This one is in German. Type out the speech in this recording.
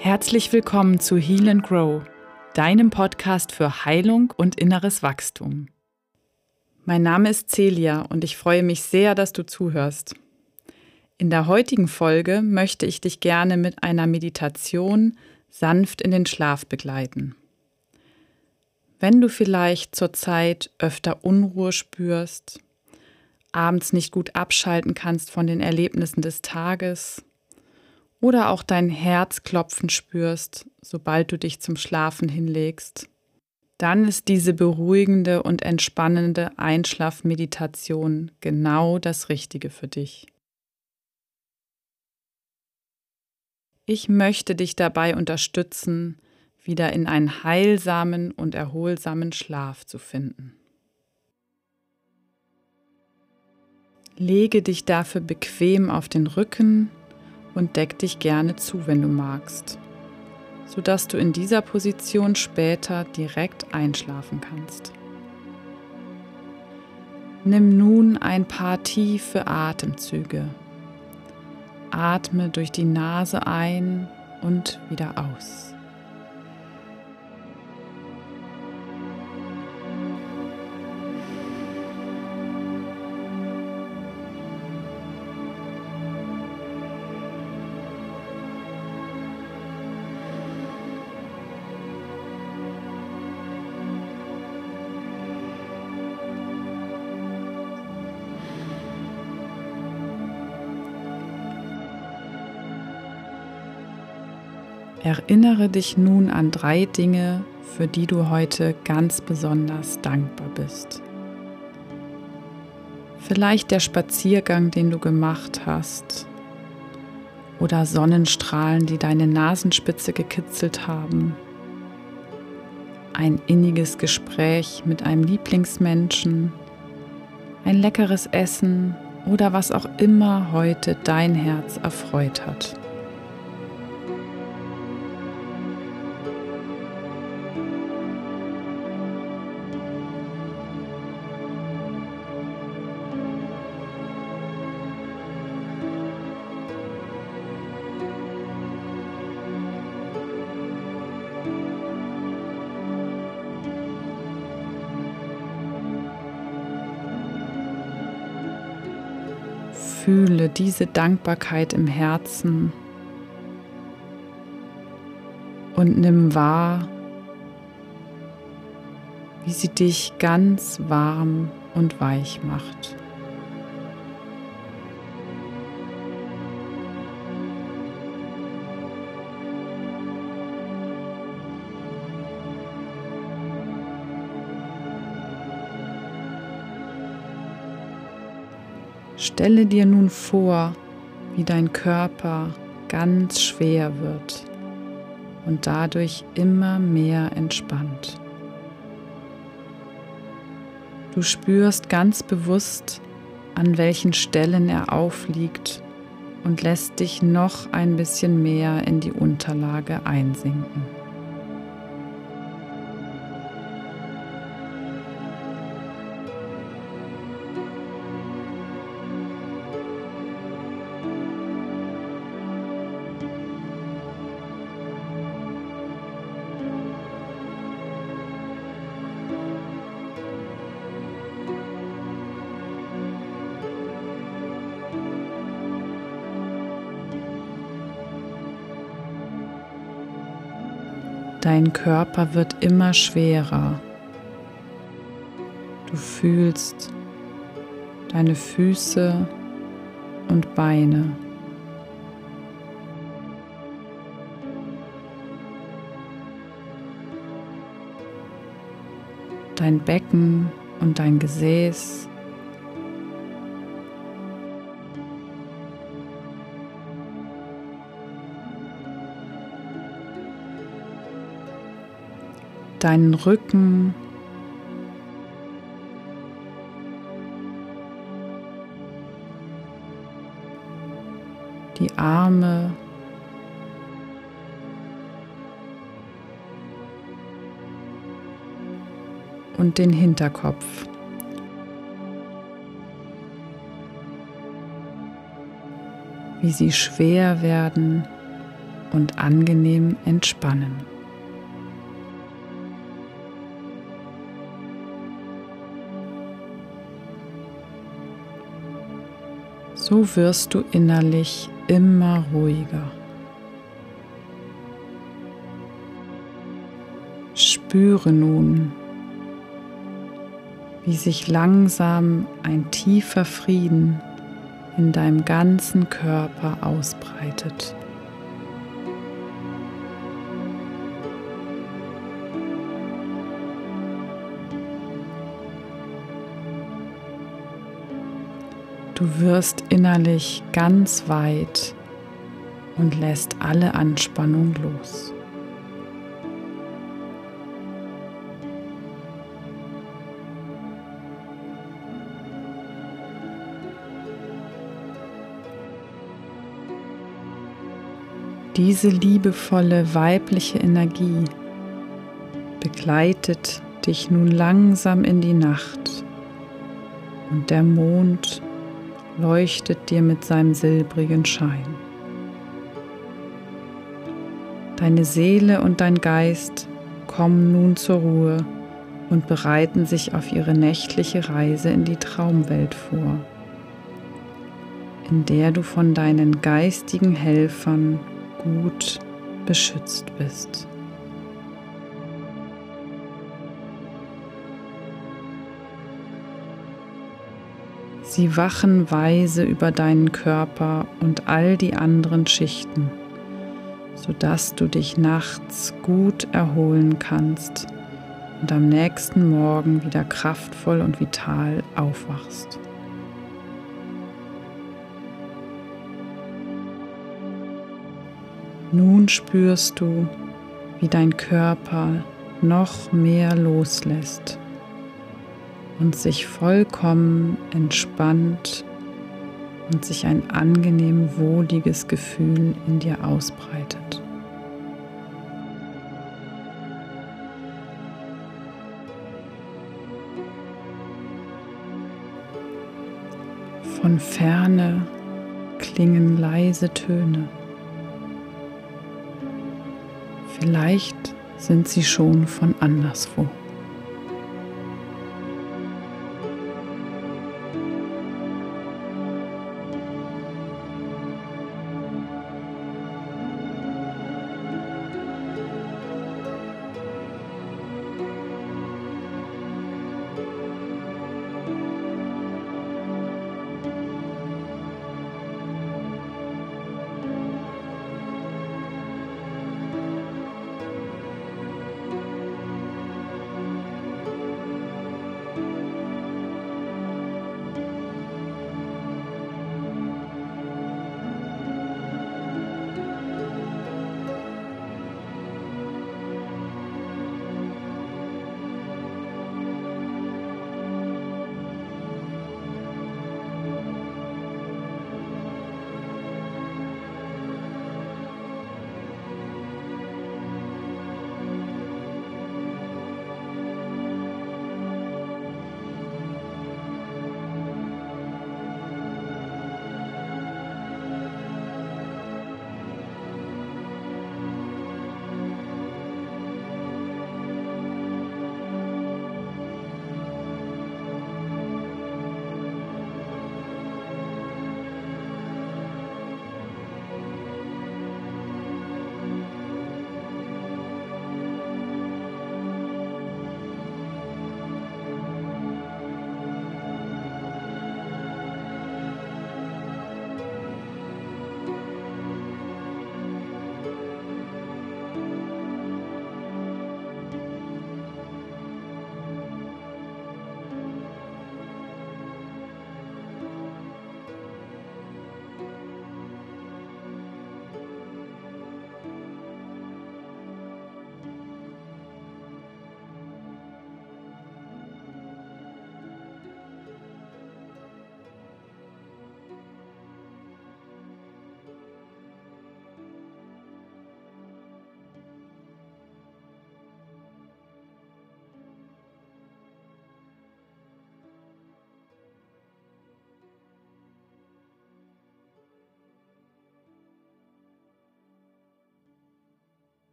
Herzlich willkommen zu Heal and Grow, deinem Podcast für Heilung und inneres Wachstum. Mein Name ist Celia und ich freue mich sehr, dass du zuhörst. In der heutigen Folge möchte ich dich gerne mit einer Meditation sanft in den Schlaf begleiten. Wenn du vielleicht zurzeit öfter Unruhe spürst, abends nicht gut abschalten kannst von den Erlebnissen des Tages oder auch dein Herz klopfen spürst, sobald du dich zum Schlafen hinlegst, dann ist diese beruhigende und entspannende Einschlafmeditation genau das Richtige für dich. Ich möchte dich dabei unterstützen, wieder in einen heilsamen und erholsamen Schlaf zu finden. Lege dich dafür bequem auf den Rücken und deck dich gerne zu, wenn du magst, sodass du in dieser Position später direkt einschlafen kannst. Nimm nun ein paar tiefe Atemzüge. Atme durch die Nase ein und wieder aus. Erinnere dich nun an drei Dinge, für die du heute ganz besonders dankbar bist. Vielleicht der Spaziergang, den du gemacht hast, oder Sonnenstrahlen, die deine Nasenspitze gekitzelt haben, ein inniges Gespräch mit einem Lieblingsmenschen, ein leckeres Essen oder was auch immer heute dein Herz erfreut hat. Fühle diese Dankbarkeit im Herzen und nimm wahr, wie sie dich ganz warm und weich macht. Stelle dir nun vor, wie dein Körper ganz schwer wird und dadurch immer mehr entspannt. Du spürst ganz bewusst, an welchen Stellen er aufliegt und lässt dich noch ein bisschen mehr in die Unterlage einsinken. Dein Körper wird immer schwerer. Du fühlst deine Füße und Beine. Dein Becken und dein Gesäß. Deinen Rücken. Die Arme. Und den Hinterkopf. Wie sie schwer werden und angenehm entspannen. So wirst du innerlich immer ruhiger. Spüre nun, wie sich langsam ein tiefer Frieden in deinem ganzen Körper ausbreitet. Du wirst innerlich ganz weit und lässt alle Anspannung los. Diese liebevolle weibliche Energie begleitet dich nun langsam in die Nacht und der Mond leuchtet dir mit seinem silbrigen Schein. Deine Seele und dein Geist kommen nun zur Ruhe und bereiten sich auf ihre nächtliche Reise in die Traumwelt vor, in der du von deinen geistigen Helfern gut beschützt bist. Sie wachen weise über deinen Körper und all die anderen Schichten, sodass du dich nachts gut erholen kannst und am nächsten Morgen wieder kraftvoll und vital aufwachst. Nun spürst du, wie dein Körper noch mehr loslässt und sich vollkommen entspannt und sich ein angenehm wohliges Gefühl in dir ausbreitet. Von ferne klingen leise Töne. Vielleicht sind sie schon von anderswo.